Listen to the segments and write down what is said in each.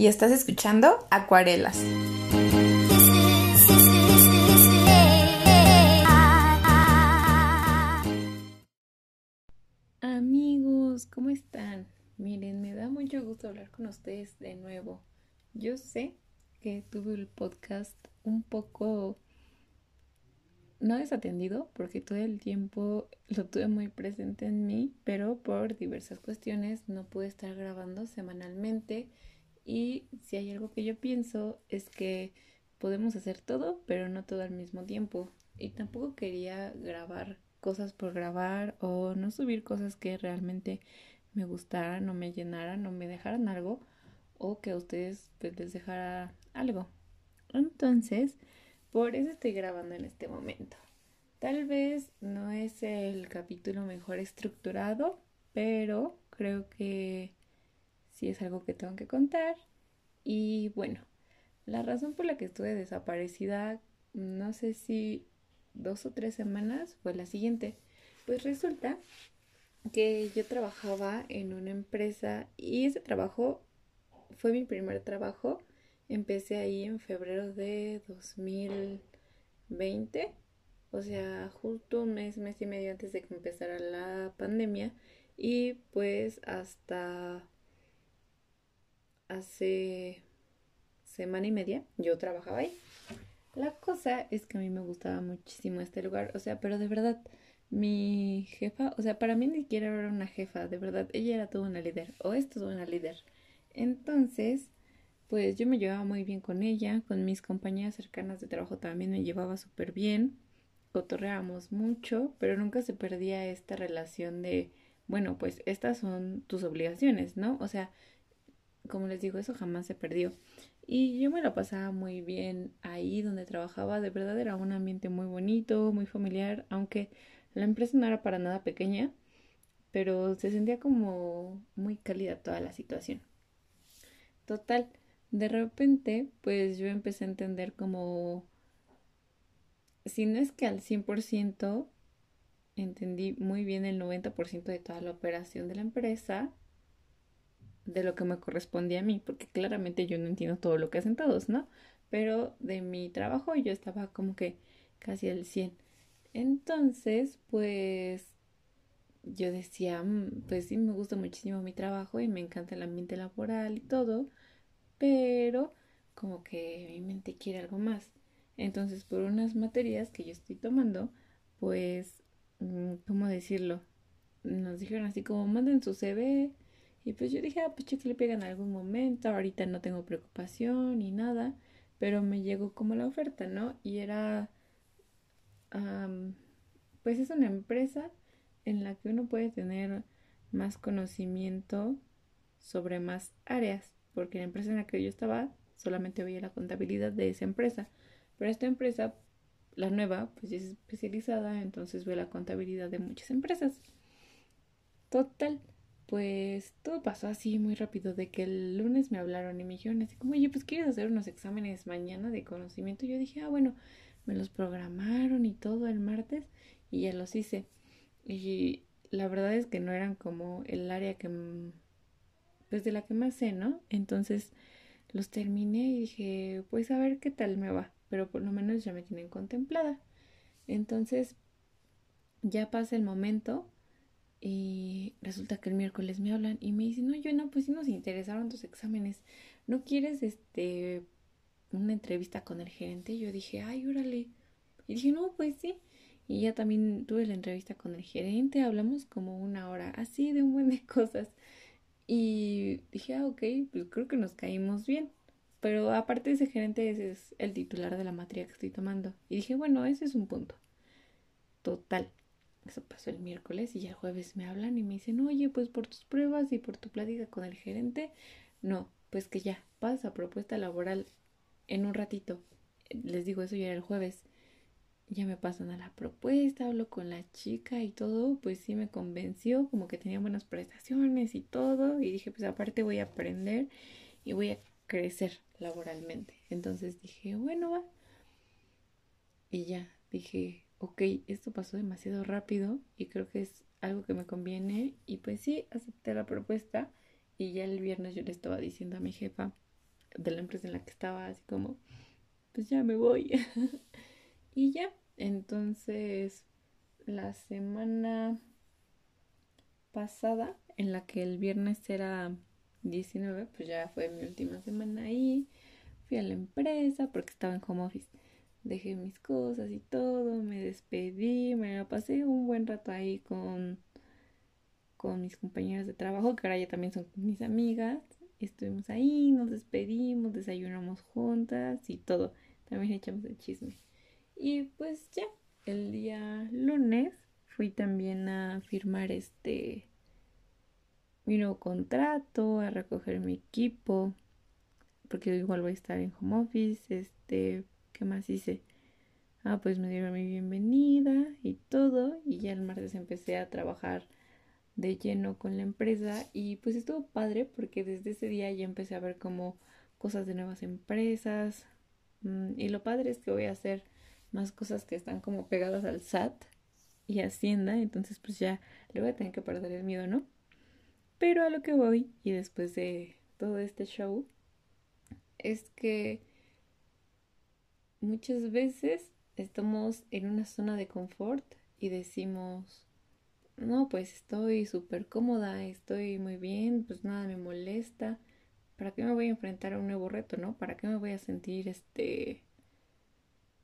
y estás escuchando Acuarelas. Mucho gusto hablar con ustedes de nuevo. Yo sé que tuve el podcast un poco no desatendido porque todo el tiempo lo tuve muy presente en mí, pero por diversas cuestiones no pude estar grabando semanalmente y si hay algo que yo pienso es que podemos hacer todo, pero no todo al mismo tiempo. Y tampoco quería grabar cosas por grabar o no subir cosas que realmente me gustaran o me llenaran o me dejaran algo o que a ustedes pues, les dejara algo. Entonces, por eso estoy grabando en este momento. Tal vez no es el capítulo mejor estructurado, pero creo que si es algo que tengo que contar. Y bueno, la razón por la que estuve desaparecida, no sé si dos o tres semanas, fue la siguiente. Pues resulta que yo trabajaba en una empresa y ese trabajo fue mi primer trabajo. Empecé ahí en febrero de 2020, o sea, justo un mes, mes y medio antes de que empezara la pandemia. Y pues hasta hace semana y media yo trabajaba ahí. La cosa es que a mí me gustaba muchísimo este lugar, o sea, pero de verdad, mi jefa, o sea, para mí ni siquiera era una jefa, de verdad, ella era toda una líder, o es toda una líder. Entonces, pues yo me llevaba muy bien con ella, con mis compañeras cercanas de trabajo también me llevaba súper bien, cotorreábamos mucho, pero nunca se perdía esta relación de, bueno, pues estas son tus obligaciones, ¿no? O sea, como les digo, eso jamás se perdió. Y yo me la pasaba muy bien ahí donde trabajaba, de verdad era un ambiente muy bonito, muy familiar, aunque la empresa no era para nada pequeña, pero se sentía como muy cálida toda la situación. Total, de repente, pues yo empecé a entender como, si no es que al 100%, entendí muy bien el 90% de toda la operación de la empresa, de lo que me correspondía a mí, porque claramente yo no entiendo todo lo que hacen todos, ¿no? Pero de mi trabajo yo estaba como que casi al 100. Entonces, pues yo decía, mm, pues sí, me gusta muchísimo mi trabajo y me encanta el ambiente laboral y todo, pero como que mi mente quiere algo más. Entonces, por unas materias que yo estoy tomando, pues, mm, ¿cómo decirlo? Nos dijeron así como manden su CV y pues yo dije, ah, pues que le pega en algún momento, ahorita no tengo preocupación ni nada, pero me llegó como la oferta, ¿no? Y era, pues es una empresa en la que uno puede tener más conocimiento sobre más áreas, porque la empresa en la que yo estaba solamente veía la contabilidad de esa empresa, pero esta empresa, la nueva, pues es especializada, entonces ve la contabilidad de muchas empresas. Total pues todo pasó así muy rápido, de que el lunes me hablaron y me dijeron así como, oye, pues quieres hacer unos exámenes mañana de conocimiento. Yo dije, ah, bueno, me los programaron y todo el martes y ya los hice. Y la verdad es que no eran como el área que, pues de la que más sé, ¿no? Entonces los terminé y dije, pues a ver qué tal me va, pero por lo menos ya me tienen contemplada. Entonces ya pasa el momento y resulta que el miércoles me hablan y me dicen, no, yo no, pues sí nos interesaron tus exámenes. ¿No quieres este una entrevista con el gerente? Y yo dije, ay, órale. Y dije, no, pues sí. Y ya también tuve la entrevista con el gerente, hablamos como una hora, así de un buen de cosas. Y dije, ah, ok, pues creo que nos caímos bien. Pero aparte ese gerente, es el titular de la materia que estoy tomando. Y dije, bueno, ese es un punto. Total. Eso pasó el miércoles y ya el jueves me hablan y me dicen, oye, pues por tus pruebas y por tu plática con el gerente, no, pues que ya, pasa propuesta laboral en un ratito. Les digo, eso ya era el jueves. ya me pasan a la propuesta, hablo con la chica y todo, pues sí me convenció, como que tenía buenas prestaciones y todo, y dije, pues aparte voy a aprender y voy a crecer laboralmente. Entonces dije, bueno, va. Y ya, dije, ok, esto pasó demasiado rápido y creo que es algo que me conviene. Y pues sí, acepté la propuesta y ya el viernes yo le estaba diciendo a mi jefa de la empresa en la que estaba, así como, pues ya me voy. y ya, entonces, la semana pasada, en la que el viernes era 19, pues ya fue mi última semana ahí. Fui a la empresa porque estaba en home office. Dejé mis cosas y todo, me despedí, me la pasé un buen rato ahí con, con mis compañeras de trabajo, que ahora ya también son mis amigas. Estuvimos ahí, nos despedimos, desayunamos juntas y todo. También echamos el chisme. Y pues ya, el día lunes fui también a firmar este mi nuevo contrato, a recoger mi equipo, porque igual voy a estar en home office, este, ¿qué más hice? Ah, pues me dieron mi bienvenida y todo, y ya el martes empecé a trabajar de lleno con la empresa y pues estuvo padre porque desde ese día ya empecé a ver como cosas de nuevas empresas mm, y lo padre es que voy a hacer más cosas que están como pegadas al SAT y Hacienda, entonces pues ya le voy a tener que perder el miedo, ¿no? Pero a lo que voy, y después de todo este show, es que muchas veces estamos en una zona de confort y decimos, no, pues estoy súper cómoda, estoy muy bien, pues nada me molesta, ¿para qué me voy a enfrentar a un nuevo reto, no? ¿Para qué me voy a sentir este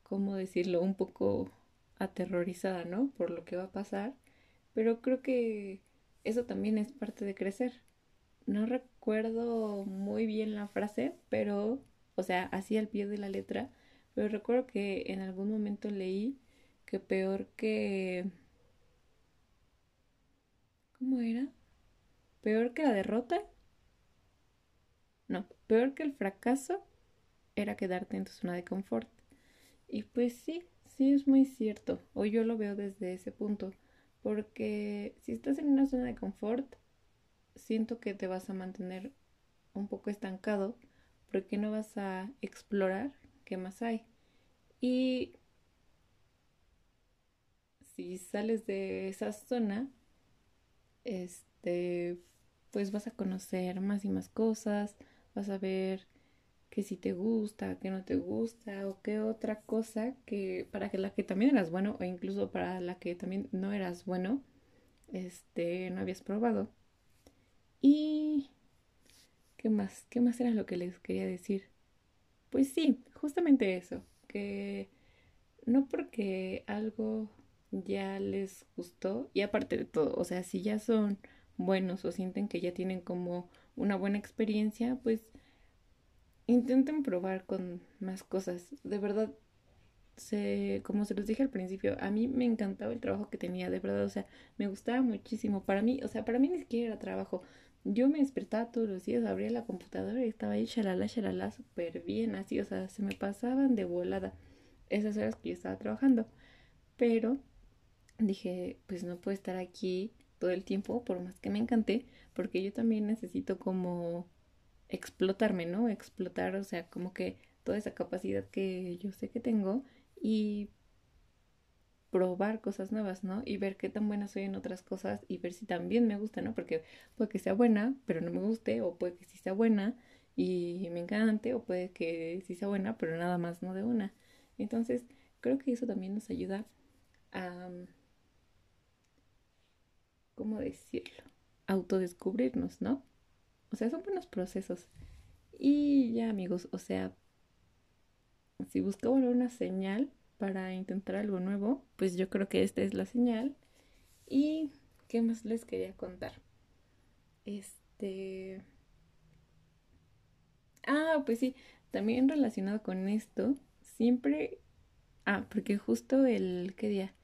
¿cómo decirlo? Un poco aterrorizada, ¿no? Por lo que va a pasar. Pero creo que eso también es parte de crecer. No recuerdo muy bien la frase, pero, o sea, así al pie de la letra, pero recuerdo que en algún momento leí que peor que... ¿Cómo era? Peor que la derrota. No, peor que el fracaso era quedarte en tu zona de confort. Y pues sí, sí es muy cierto, o yo lo veo desde ese punto, porque si estás en una zona de confort, siento que te vas a mantener un poco estancado, porque no vas a explorar qué más hay. Y si sales de esa zona, este, pues vas a conocer más y más cosas, vas a ver que si te gusta, que no te gusta o qué otra cosa que para que la que también eras bueno o incluso para la que también no eras bueno, este, no habías probado. Y ¿qué más? ¿Qué más era lo que les quería decir? Pues sí, justamente eso, que no porque algo ya les gustó y aparte de todo, o sea, si ya son buenos o sienten que ya tienen como una buena experiencia, pues intenten probar con más cosas. De verdad, se, como se los dije al principio, a mí me encantaba el trabajo que tenía, de verdad, o sea, me gustaba muchísimo. Para mí, o sea, para mí ni siquiera era trabajo. Yo me despertaba todos los días, abría la computadora y estaba ahí, shalala, shalala, súper bien, así, o sea, se me pasaban de volada esas horas que yo estaba trabajando. Pero dije, pues no puedo estar aquí todo el tiempo, por más que me encante, porque yo también necesito como explotarme, ¿no? Explotar, o sea, como que toda esa capacidad que yo sé que tengo y probar cosas nuevas, ¿no? Y ver qué tan buena soy en otras cosas y ver si también me gusta, ¿no? Porque puede que sea buena, pero no me guste, o puede que sí sea buena y me encante, o puede que sí sea buena, pero nada más no de una. Entonces, creo que eso también nos ayuda a, ¿cómo decirlo? Autodescubrirnos, ¿no? O sea, son buenos procesos. Y ya amigos, o sea, si buscaban una señal para intentar algo nuevo, pues yo creo que esta es la señal. Y, ¿qué más les quería contar? Este... Ah, pues sí, también relacionado con esto, siempre... Ah, porque justo el, ¿qué día?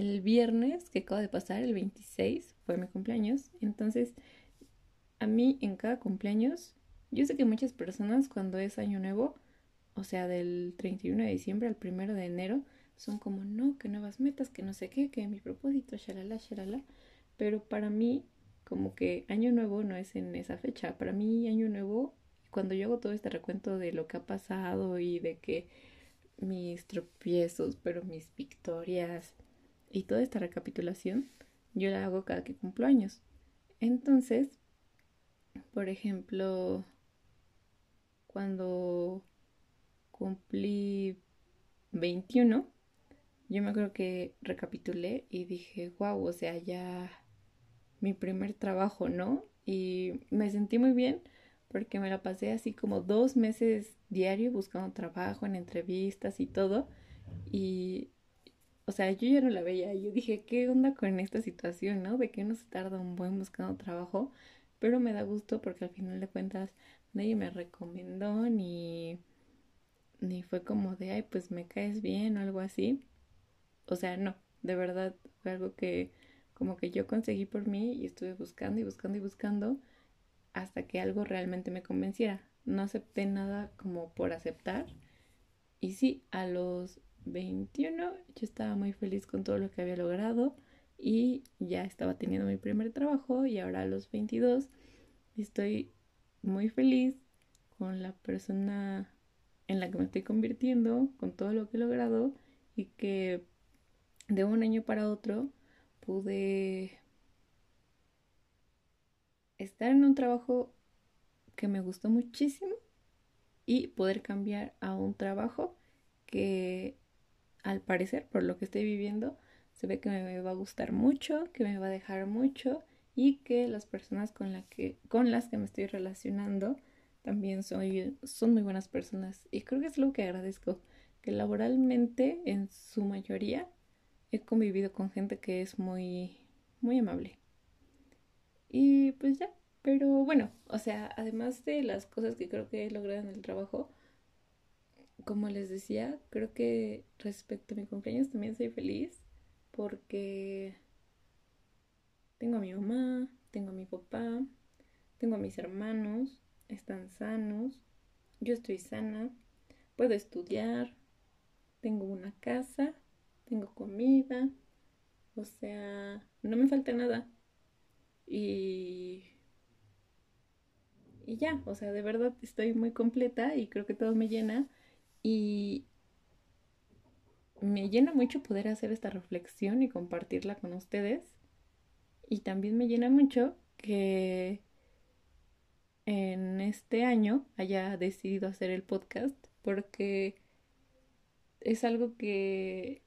El viernes que acaba de pasar, el 26, fue mi cumpleaños. Entonces, a mí en cada cumpleaños, yo sé que muchas personas cuando es año nuevo, o sea, del 31 de diciembre al 1 de enero, son como, no, que nuevas metas, que no sé qué, que mi propósito, shalala, shalala. Pero para mí, como que año nuevo no es en esa fecha. Para mí, año nuevo, cuando yo hago todo este recuento de lo que ha pasado y de que mis tropiezos, pero mis victorias y toda esta recapitulación, yo la hago cada que cumplo años. Entonces, por ejemplo, cuando cumplí 21, yo me acuerdo que recapitulé y dije, wow, o sea, ya mi primer trabajo, ¿no? Y me sentí muy bien porque me la pasé así como dos meses diario buscando trabajo en entrevistas y todo. Y, o sea, yo ya no la veía. Yo dije, ¿qué onda con esta situación, no? De que uno se tarda un buen buscando trabajo. Pero me da gusto porque al final de cuentas nadie me recomendó ni, ni fue como de, ay, pues me caes bien o algo así. O sea, no, de verdad fue algo que como que yo conseguí por mí y estuve buscando y buscando y buscando hasta que algo realmente me convenciera. No acepté nada como por aceptar. Y sí, a los 21 yo estaba muy feliz con todo lo que había logrado y ya estaba teniendo mi primer trabajo y ahora a los 22 estoy muy feliz con la persona en la que me estoy convirtiendo, con todo lo que he logrado y que de un año para otro pude estar en un trabajo que me gustó muchísimo y poder cambiar a un trabajo que al parecer, por lo que estoy viviendo, se ve que me va a gustar mucho, que me va a dejar mucho y que las personas con, la que, con las que me estoy relacionando también son muy buenas personas. Y creo que es lo que agradezco, que laboralmente en su mayoría he convivido con gente que es muy, muy amable. Y pues ya, pero bueno, o sea, además de las cosas que creo que he logrado en el trabajo, como les decía, creo que respecto a mi cumpleaños también soy feliz porque tengo a mi mamá, tengo a mi papá, tengo a mis hermanos, están sanos, yo estoy sana, puedo estudiar, tengo una casa, tengo comida, o sea, no me falta nada. Y, y ya, o sea, de verdad estoy muy completa y creo que todo me llena. Y me llena mucho poder hacer esta reflexión y compartirla con ustedes. Y también me llena mucho que en este año haya decidido hacer el podcast porque es algo que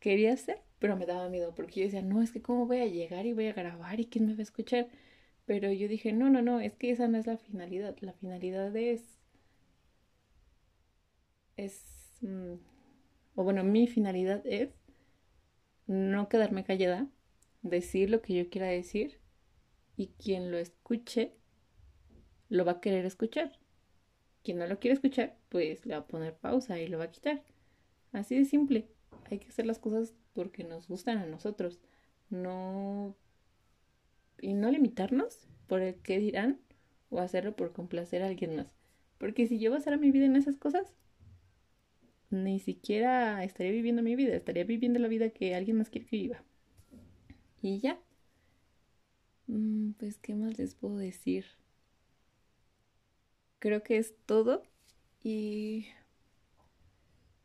quería hacer pero me daba miedo porque yo decía, no, es que cómo voy a llegar y voy a grabar y quién me va a escuchar. Pero yo dije, no, no, no, es que esa no es la finalidad. La finalidad es, es, mm, o bueno, mi finalidad es no quedarme callada, decir lo que yo quiera decir y quien lo escuche lo va a querer escuchar. Quien no lo quiere escuchar, pues le va a poner pausa y lo va a quitar. Así de simple. Hay que hacer las cosas porque nos gustan a nosotros. No. Y no limitarnos por el que dirán o hacerlo por complacer a alguien más. Porque si yo basara mi vida en esas cosas, ni siquiera estaría viviendo mi vida, estaría viviendo la vida que alguien más quiere que viva. Y ya. Mm, pues, ¿qué más les puedo decir? Creo que es todo. Y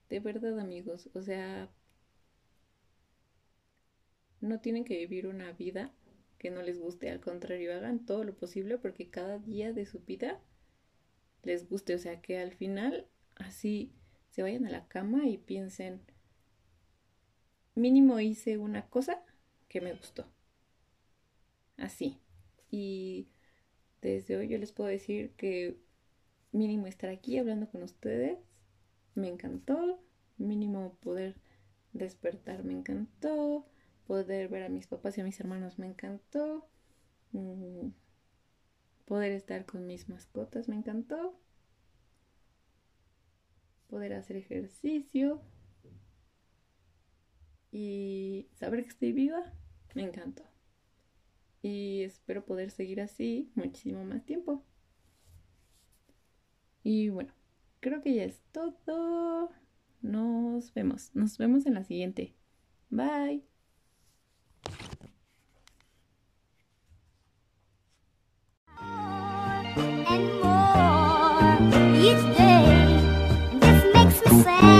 de verdad, amigos, o sea, no tienen que vivir una vida que no les guste, al contrario, hagan todo lo posible porque cada día de su vida les guste, o sea, que al final así se vayan a la cama y piensen, mínimo hice una cosa que me gustó. Así. Y desde hoy yo les puedo decir que mínimo estar aquí hablando con ustedes me encantó, mínimo poder despertar me encantó, poder ver a mis papás y a mis hermanos me encantó. Mm, poder estar con mis mascotas me encantó. Poder hacer ejercicio. Y saber que estoy viva me encantó. Y espero poder seguir así muchísimo más tiempo. Y bueno, creo que ya es todo. nos vemos. Nos vemos en la siguiente. Bye. away.